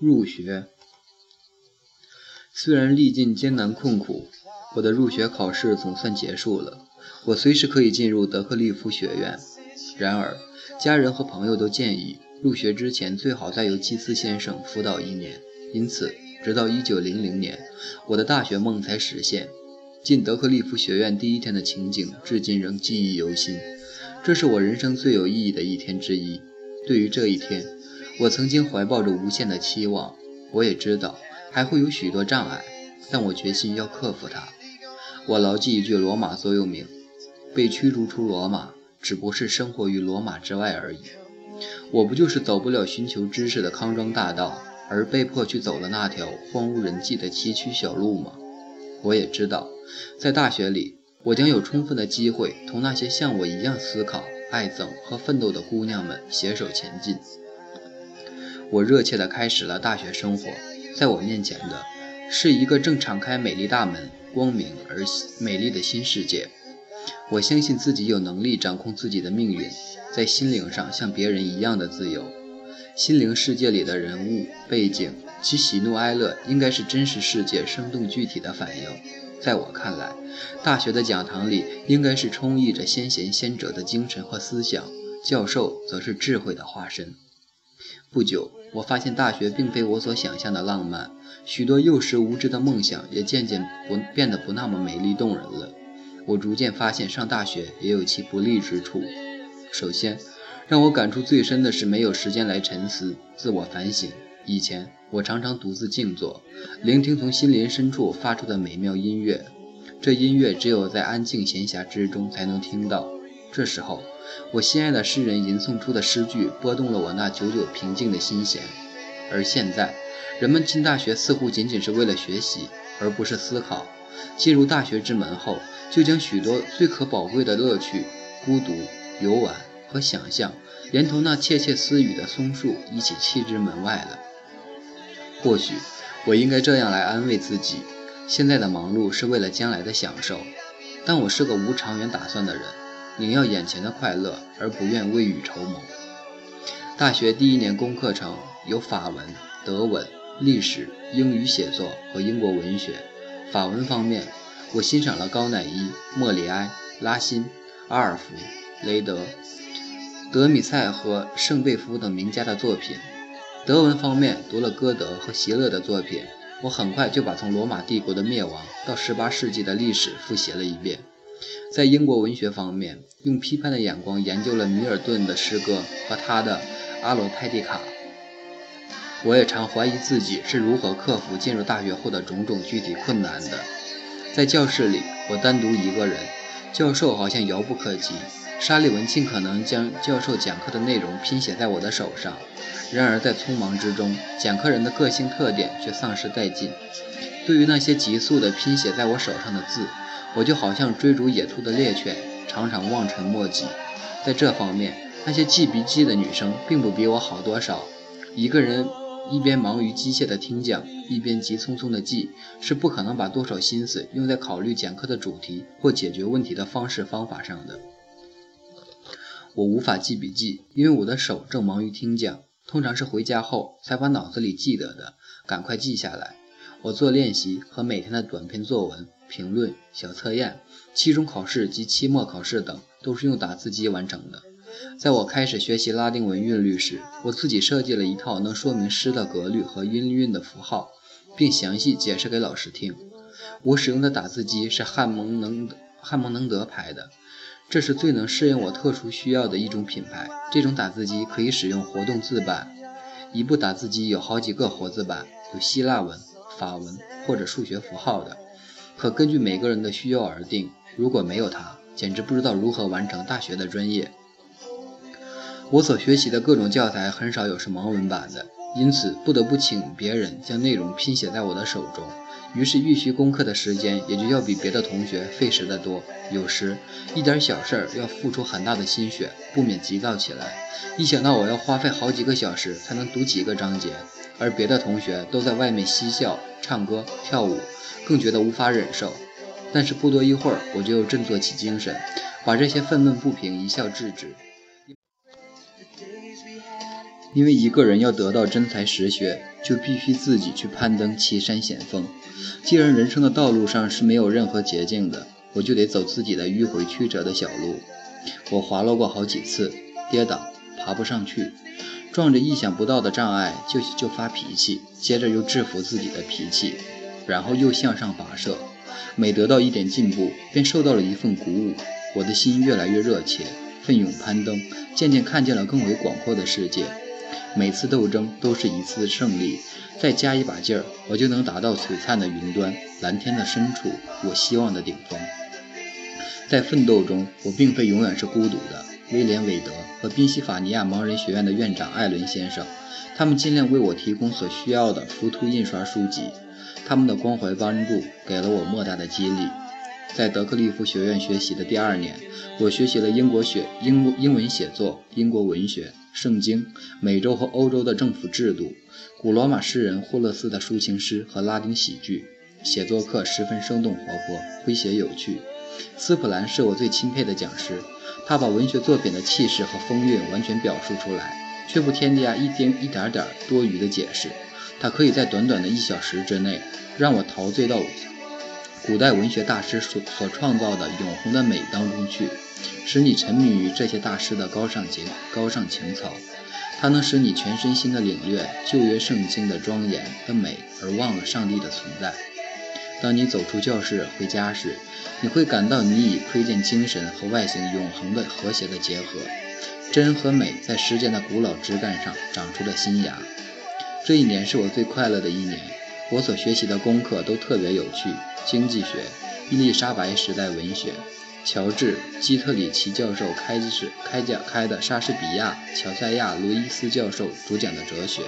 入学。虽然历尽艰难困苦，我的入学考试总算结束了，我随时可以进入德克利夫学院。然而，家人和朋友都建议入学之前最好再由祭司先生辅导一年。因此，直到1900年，我的大学梦才实现。进德克利夫学院第一天的情景，至今仍记忆犹新。这是我人生最有意义的一天之一。对于这一天，我曾经怀抱着无限的期望。我也知道还会有许多障碍，但我决心要克服它。我牢记一句罗马座右铭：被驱逐出罗马，只不过是生活于罗马之外而已。我不就是走不了寻求知识的康庄大道，而被迫去走了那条荒无人迹的崎岖小路吗？我也知道。在大学里，我将有充分的机会同那些像我一样思考、爱憎和奋斗的姑娘们携手前进。我热切地开始了大学生活，在我面前的是一个正敞开美丽大门、光明而美丽的新世界。我相信自己有能力掌控自己的命运，在心灵上像别人一样的自由。心灵世界里的人物背景，其喜怒哀乐，应该是真实世界生动具体的反应。在我看来，大学的讲堂里应该是充溢着先贤先哲的精神和思想，教授则是智慧的化身。不久，我发现大学并非我所想象的浪漫，许多幼时无知的梦想也渐渐不变得不那么美丽动人了。我逐渐发现，上大学也有其不利之处。首先，让我感触最深的是没有时间来沉思、自我反省。以前，我常常独自静坐，聆听从心灵深处发出的美妙音乐。这音乐只有在安静闲暇之中才能听到。这时候，我心爱的诗人吟诵出的诗句拨动了我那久久平静的心弦。而现在，人们进大学似乎仅仅是为了学习，而不是思考。进入大学之门后，就将许多最可宝贵的乐趣——孤独、游玩和想象，连同那窃窃私语的松树一起弃之门外了。或许我应该这样来安慰自己：现在的忙碌是为了将来的享受。但我是个无长远打算的人，宁要眼前的快乐，而不愿未雨绸缪。大学第一年功课程有法文、德文、历史、英语写作和英国文学。法文方面，我欣赏了高乃伊、莫里埃、拉辛、阿尔弗雷德、德米塞和圣贝夫等名家的作品。德文方面读了歌德和席勒的作品，我很快就把从罗马帝国的灭亡到18世纪的历史复习了一遍。在英国文学方面，用批判的眼光研究了米尔顿的诗歌和他的《阿罗泰蒂卡》。我也常怀疑自己是如何克服进入大学后的种种具体困难的。在教室里，我单独一个人，教授好像遥不可及。沙利文尽可能将教授讲课的内容拼写在我的手上。然而，在匆忙之中，讲课人的个性特点却丧失殆尽。对于那些急速地拼写在我手上的字，我就好像追逐野兔的猎犬，常常望尘莫及。在这方面，那些记笔记的女生并不比我好多少。一个人一边忙于机械的听讲，一边急匆匆地记，是不可能把多少心思用在考虑讲课的主题或解决问题的方式方法上的。我无法记笔记，因为我的手正忙于听讲。通常是回家后才把脑子里记得的赶快记下来。我做练习和每天的短篇作文、评论、小测验、期中考试及期末考试等都是用打字机完成的。在我开始学习拉丁文韵律时，我自己设计了一套能说明诗的格律和音韵的符号，并详细解释给老师听。我使用的打字机是汉蒙能汉蒙能德牌的。这是最能适应我特殊需要的一种品牌。这种打字机可以使用活动字板，一部打字机有好几个活字板，有希腊文、法文或者数学符号的，可根据每个人的需要而定。如果没有它，简直不知道如何完成大学的专业。我所学习的各种教材很少有是盲文版的，因此不得不请别人将内容拼写在我的手中。于是，预习功课的时间也就要比别的同学费时的多。有时，一点小事儿要付出很大的心血，不免急躁起来。一想到我要花费好几个小时才能读几个章节，而别的同学都在外面嬉笑、唱歌、跳舞，更觉得无法忍受。但是不多一会儿，我就振作起精神，把这些愤懑不平一笑置之。因为一个人要得到真才实学，就必须自己去攀登奇山险峰。既然人生的道路上是没有任何捷径的，我就得走自己的迂回曲折的小路。我滑落过好几次，跌倒，爬不上去，撞着意想不到的障碍就就发脾气，接着又制服自己的脾气，然后又向上跋涉。每得到一点进步，便受到了一份鼓舞，我的心越来越热切，奋勇攀登，渐渐看见了更为广阔的世界。每次斗争都是一次胜利，再加一把劲儿，我就能达到璀璨的云端、蓝天的深处，我希望的顶峰。在奋斗中，我并非永远是孤独的。威廉·韦德和宾夕法尼亚盲人学院的院长艾伦先生，他们尽量为我提供所需要的浮图印刷书籍，他们的关怀帮助给了我莫大的激励。在德克利夫学院学习的第二年，我学习了英国学英英文写作、英国文学、圣经、美洲和欧洲的政府制度、古罗马诗人霍勒斯的抒情诗和拉丁喜剧。写作课十分生动活泼、诙谐有趣。斯普兰是我最钦佩的讲师，他把文学作品的气势和风韵完全表述出来，却不添加一丁一点点多余的解释。它可以在短短的一小时之内，让我陶醉到。古代文学大师所所创造的永恒的美当中去，使你沉迷于这些大师的高尚情高尚情操。它能使你全身心的领略旧约圣经的庄严的美，而忘了上帝的存在。当你走出教室回家时，你会感到你已窥见精神和外形永恒的和谐的结合，真和美在时间的古老枝干上长出了新芽。这一年是我最快乐的一年，我所学习的功课都特别有趣。经济学、伊丽莎白时代文学、乔治·基特里奇教授开始开讲开的莎士比亚、乔赛亚·罗伊斯教授主讲的哲学。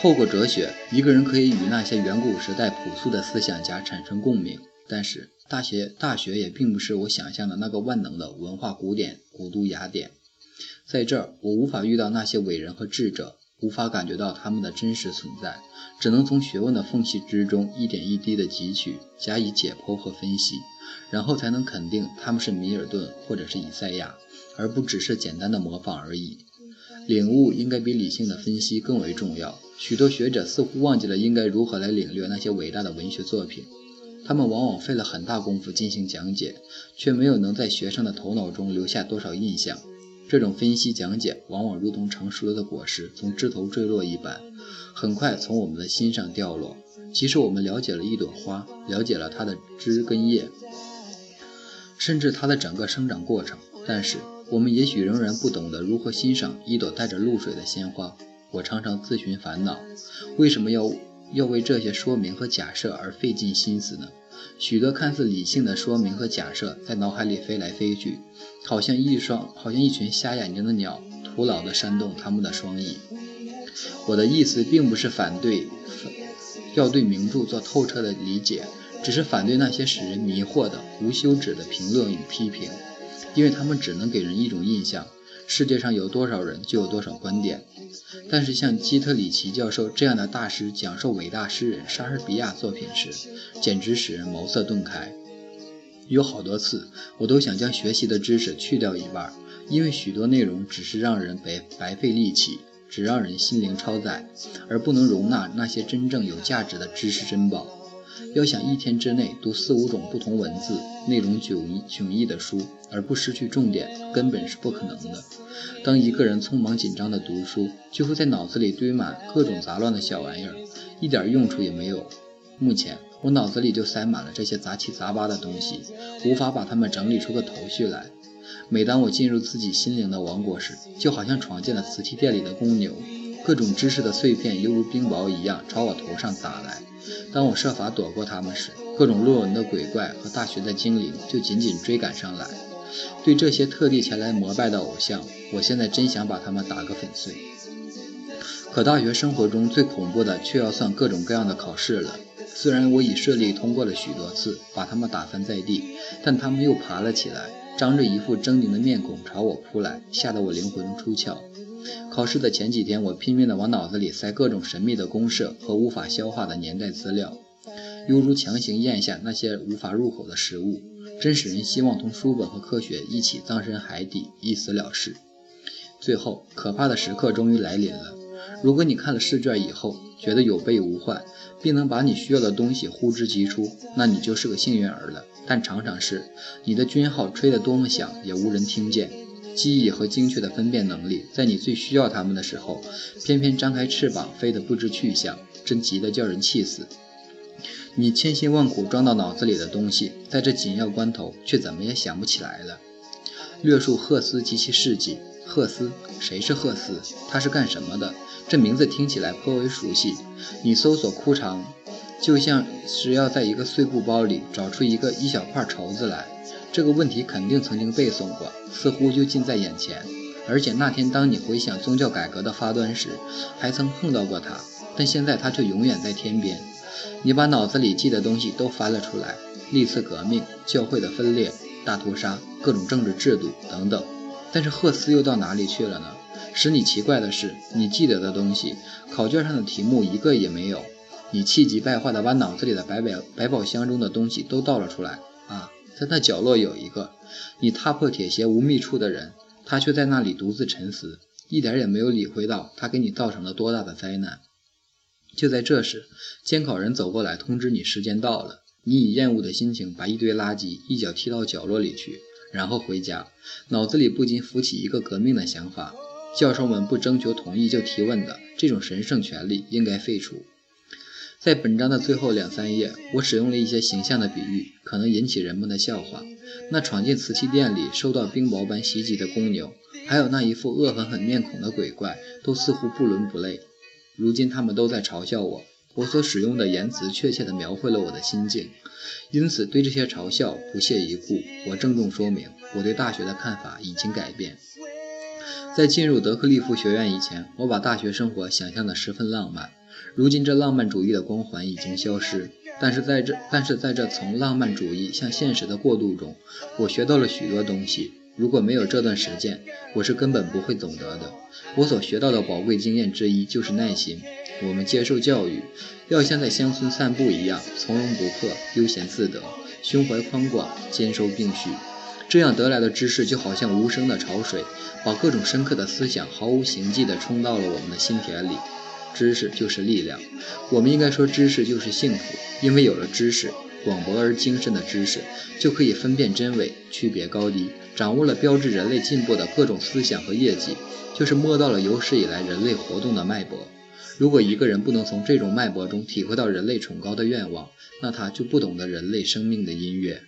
透过哲学，一个人可以与那些远古时代朴素的思想家产生共鸣。但是，大学大学也并不是我想象的那个万能的文化古典古都雅典。在这儿，我无法遇到那些伟人和智者。无法感觉到他们的真实存在，只能从学问的缝隙之中一点一滴的汲取，加以解剖和分析，然后才能肯定他们是米尔顿或者是以赛亚，而不只是简单的模仿而已。领悟应该比理性的分析更为重要。许多学者似乎忘记了应该如何来领略那些伟大的文学作品，他们往往费了很大功夫进行讲解，却没有能在学生的头脑中留下多少印象。这种分析讲解往往如同成熟的果实从枝头坠落一般，很快从我们的心上掉落。即使我们了解了一朵花，了解了它的枝根叶，甚至它的整个生长过程，但是我们也许仍然不懂得如何欣赏一朵带着露水的鲜花。我常常自寻烦恼：为什么要要为这些说明和假设而费尽心思呢？许多看似理性的说明和假设在脑海里飞来飞去，好像一双，好像一群瞎眼睛的鸟，徒劳地扇动他们的双翼。我的意思并不是反对，要对名著做透彻的理解，只是反对那些使人迷惑的无休止的评论与批评，因为他们只能给人一种印象。世界上有多少人，就有多少观点。但是像基特里奇教授这样的大师讲授伟大诗人莎士比亚作品时，简直使人茅塞顿开。有好多次，我都想将学习的知识去掉一半，因为许多内容只是让人白白费力气，只让人心灵超载，而不能容纳那些真正有价值的知识珍宝。要想一天之内读四五种不同文字、内容迥异迥异的书而不失去重点，根本是不可能的。当一个人匆忙紧张地读书，就会在脑子里堆满各种杂乱的小玩意儿，一点用处也没有。目前我脑子里就塞满了这些杂七杂八的东西，无法把它们整理出个头绪来。每当我进入自己心灵的王国时，就好像闯进了瓷器店里的公牛，各种知识的碎片犹如冰雹一样朝我头上打来。当我设法躲过他们时，各种论文的鬼怪和大学的精灵就紧紧追赶上来。对这些特地前来膜拜的偶像，我现在真想把他们打个粉碎。可大学生活中最恐怖的，却要算各种各样的考试了。虽然我已顺利通过了许多次，把他们打翻在地，但他们又爬了起来，张着一副狰狞的面孔朝我扑来，吓得我灵魂出窍。考试的前几天，我拼命地往脑子里塞各种神秘的公式和无法消化的年代资料，犹如强行咽下那些无法入口的食物，真使人希望同书本和科学一起葬身海底，一死了事。最后，可怕的时刻终于来临了。如果你看了试卷以后觉得有备无患，并能把你需要的东西呼之即出，那你就是个幸运儿了。但常常是你的军号吹得多么响，也无人听见。记忆和精确的分辨能力，在你最需要他们的时候，偏偏张开翅膀飞得不知去向，真急得叫人气死。你千辛万苦装到脑子里的东西，在这紧要关头却怎么也想不起来了。略述赫斯及其事迹。赫斯，谁是赫斯？他是干什么的？这名字听起来颇为熟悉。你搜索枯肠，就像是要在一个碎布包里找出一个一小块绸子来。这个问题肯定曾经背诵过，似乎就近在眼前。而且那天当你回想宗教改革的发端时，还曾碰到过它。但现在它却永远在天边。你把脑子里记的东西都翻了出来：历次革命、教会的分裂、大屠杀、各种政治制度等等。但是赫斯又到哪里去了呢？使你奇怪的是，你记得的东西，考卷上的题目一个也没有。你气急败坏地把脑子里的百宝百宝箱中的东西都倒了出来啊！在那角落有一个你踏破铁鞋无觅处的人，他却在那里独自沉思，一点也没有理会到他给你造成了多大的灾难。就在这时，监考人走过来通知你时间到了。你以厌恶的心情把一堆垃圾一脚踢到角落里去，然后回家，脑子里不禁浮起一个革命的想法：教授们不征求同意就提问的这种神圣权利应该废除。在本章的最后两三页，我使用了一些形象的比喻，可能引起人们的笑话。那闯进瓷器店里受到冰雹般袭击的公牛，还有那一副恶狠狠面孔的鬼怪，都似乎不伦不类。如今他们都在嘲笑我，我所使用的言辞确切地描绘了我的心境。因此，对这些嘲笑不屑一顾。我郑重说明，我对大学的看法已经改变。在进入德克利夫学院以前，我把大学生活想象得十分浪漫。如今，这浪漫主义的光环已经消失，但是在这，但是在这从浪漫主义向现实的过渡中，我学到了许多东西。如果没有这段实践，我是根本不会懂得的。我所学到的宝贵经验之一就是耐心。我们接受教育，要像在乡村散步一样，从容不迫，悠闲自得，胸怀宽广，兼收并蓄。这样得来的知识，就好像无声的潮水，把各种深刻的思想毫无形迹地冲到了我们的心田里。知识就是力量，我们应该说知识就是幸福，因为有了知识，广博而精深的知识，就可以分辨真伪，区别高低，掌握了标志人类进步的各种思想和业绩，就是摸到了有史以来人类活动的脉搏。如果一个人不能从这种脉搏中体会到人类崇高的愿望，那他就不懂得人类生命的音乐。